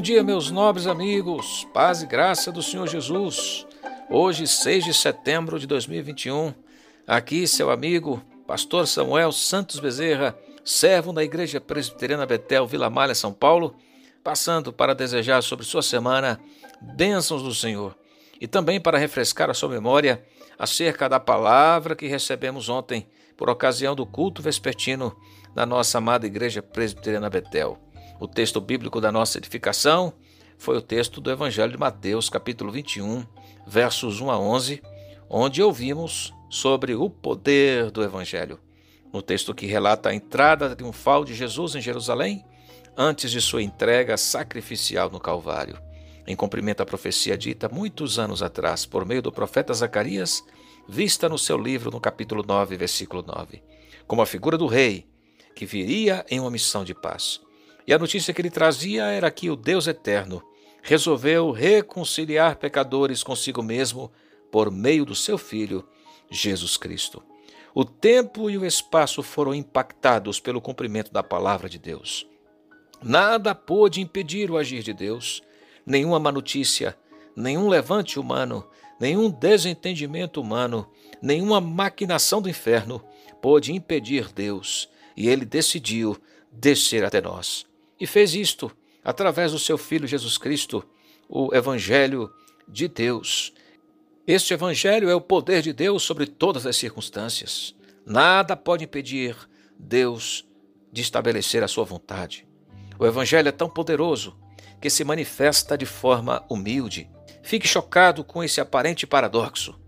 dia, meus nobres amigos, paz e graça do Senhor Jesus. Hoje, 6 de setembro de 2021, aqui seu amigo, Pastor Samuel Santos Bezerra, servo da Igreja Presbiteriana Betel, Vila Malha, São Paulo, passando para desejar sobre sua semana bênçãos do Senhor e também para refrescar a sua memória acerca da palavra que recebemos ontem por ocasião do culto vespertino na nossa amada Igreja Presbiteriana Betel. O texto bíblico da nossa edificação foi o texto do Evangelho de Mateus, capítulo 21, versos 1 a 11, onde ouvimos sobre o poder do Evangelho. No texto que relata a entrada triunfal de Jesus em Jerusalém, antes de sua entrega sacrificial no Calvário. Em cumprimento à profecia dita muitos anos atrás por meio do profeta Zacarias, vista no seu livro no capítulo 9, versículo 9, como a figura do rei que viria em uma missão de paz. E a notícia que ele trazia era que o Deus eterno resolveu reconciliar pecadores consigo mesmo por meio do seu Filho, Jesus Cristo. O tempo e o espaço foram impactados pelo cumprimento da palavra de Deus. Nada pôde impedir o agir de Deus, nenhuma má notícia, nenhum levante humano, nenhum desentendimento humano, nenhuma maquinação do inferno pôde impedir Deus, e ele decidiu descer até nós. E fez isto através do seu Filho Jesus Cristo, o Evangelho de Deus. Este Evangelho é o poder de Deus sobre todas as circunstâncias. Nada pode impedir Deus de estabelecer a sua vontade. O Evangelho é tão poderoso que se manifesta de forma humilde. Fique chocado com esse aparente paradoxo.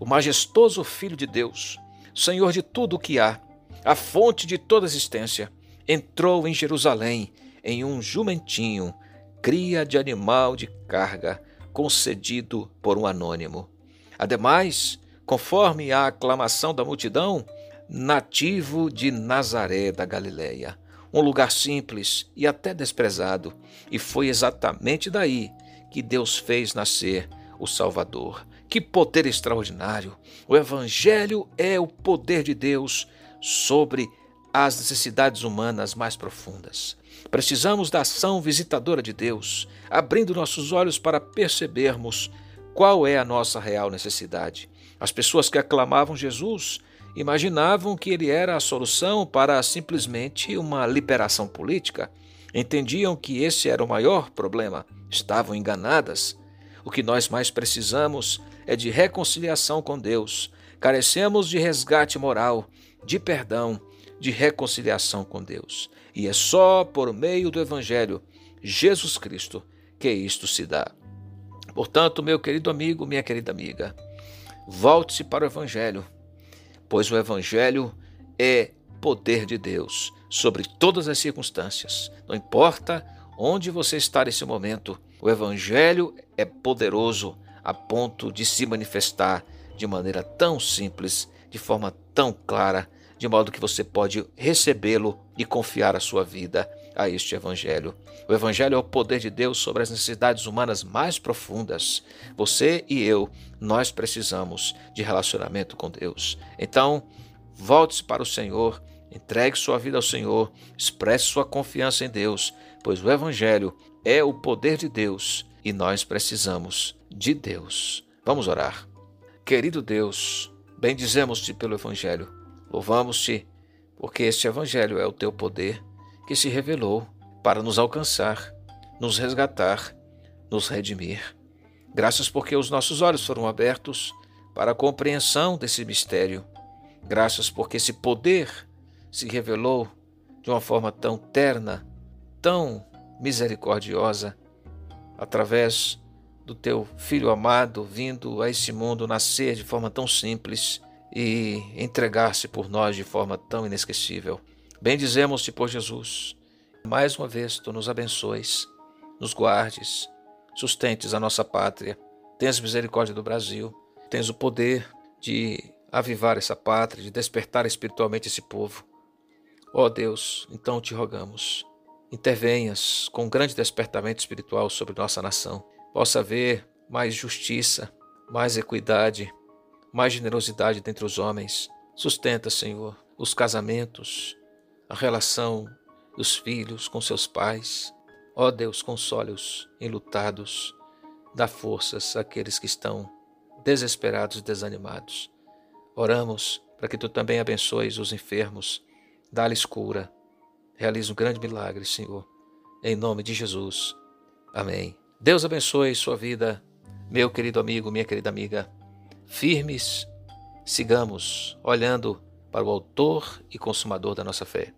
O majestoso Filho de Deus, Senhor de tudo o que há, a fonte de toda existência, entrou em Jerusalém em um jumentinho, cria de animal de carga, concedido por um anônimo. Ademais, conforme a aclamação da multidão, nativo de Nazaré da Galileia, um lugar simples e até desprezado, e foi exatamente daí que Deus fez nascer o Salvador. Que poder extraordinário! O Evangelho é o poder de Deus sobre às necessidades humanas mais profundas. Precisamos da ação visitadora de Deus, abrindo nossos olhos para percebermos qual é a nossa real necessidade. As pessoas que aclamavam Jesus imaginavam que ele era a solução para simplesmente uma liberação política. Entendiam que esse era o maior problema. Estavam enganadas. O que nós mais precisamos é de reconciliação com Deus. Carecemos de resgate moral, de perdão de reconciliação com Deus. E é só por meio do Evangelho, Jesus Cristo, que isto se dá. Portanto, meu querido amigo, minha querida amiga, volte-se para o Evangelho, pois o Evangelho é poder de Deus sobre todas as circunstâncias. Não importa onde você está nesse momento, o Evangelho é poderoso a ponto de se manifestar de maneira tão simples, de forma tão clara de modo que você pode recebê-lo e confiar a sua vida a este Evangelho. O Evangelho é o poder de Deus sobre as necessidades humanas mais profundas. Você e eu, nós precisamos de relacionamento com Deus. Então, volte-se para o Senhor, entregue sua vida ao Senhor, expresse sua confiança em Deus, pois o Evangelho é o poder de Deus e nós precisamos de Deus. Vamos orar. Querido Deus, bendizemos-te pelo Evangelho Louvamos-te, porque este Evangelho é o teu poder que se revelou para nos alcançar, nos resgatar, nos redimir. Graças porque os nossos olhos foram abertos para a compreensão desse mistério. Graças porque esse poder se revelou de uma forma tão terna, tão misericordiosa, através do teu filho amado vindo a esse mundo nascer de forma tão simples e entregar-se por nós de forma tão inesquecível. Bendizemos-te por Jesus. Mais uma vez, tu nos abençoes, nos guardes, sustentes a nossa pátria. Tens misericórdia do Brasil. Tens o poder de avivar essa pátria, de despertar espiritualmente esse povo. Ó oh Deus, então te rogamos, intervenhas com um grande despertamento espiritual sobre nossa nação. Possa haver mais justiça, mais equidade, mais generosidade dentre os homens. Sustenta, Senhor, os casamentos, a relação dos filhos com seus pais. Ó Deus, console-os enlutados, dá forças àqueles que estão desesperados e desanimados. Oramos para que tu também abençoes os enfermos, dá-lhes cura, realiza um grande milagre, Senhor. Em nome de Jesus. Amém. Deus abençoe sua vida, meu querido amigo, minha querida amiga. Firmes, sigamos olhando para o Autor e Consumador da nossa fé.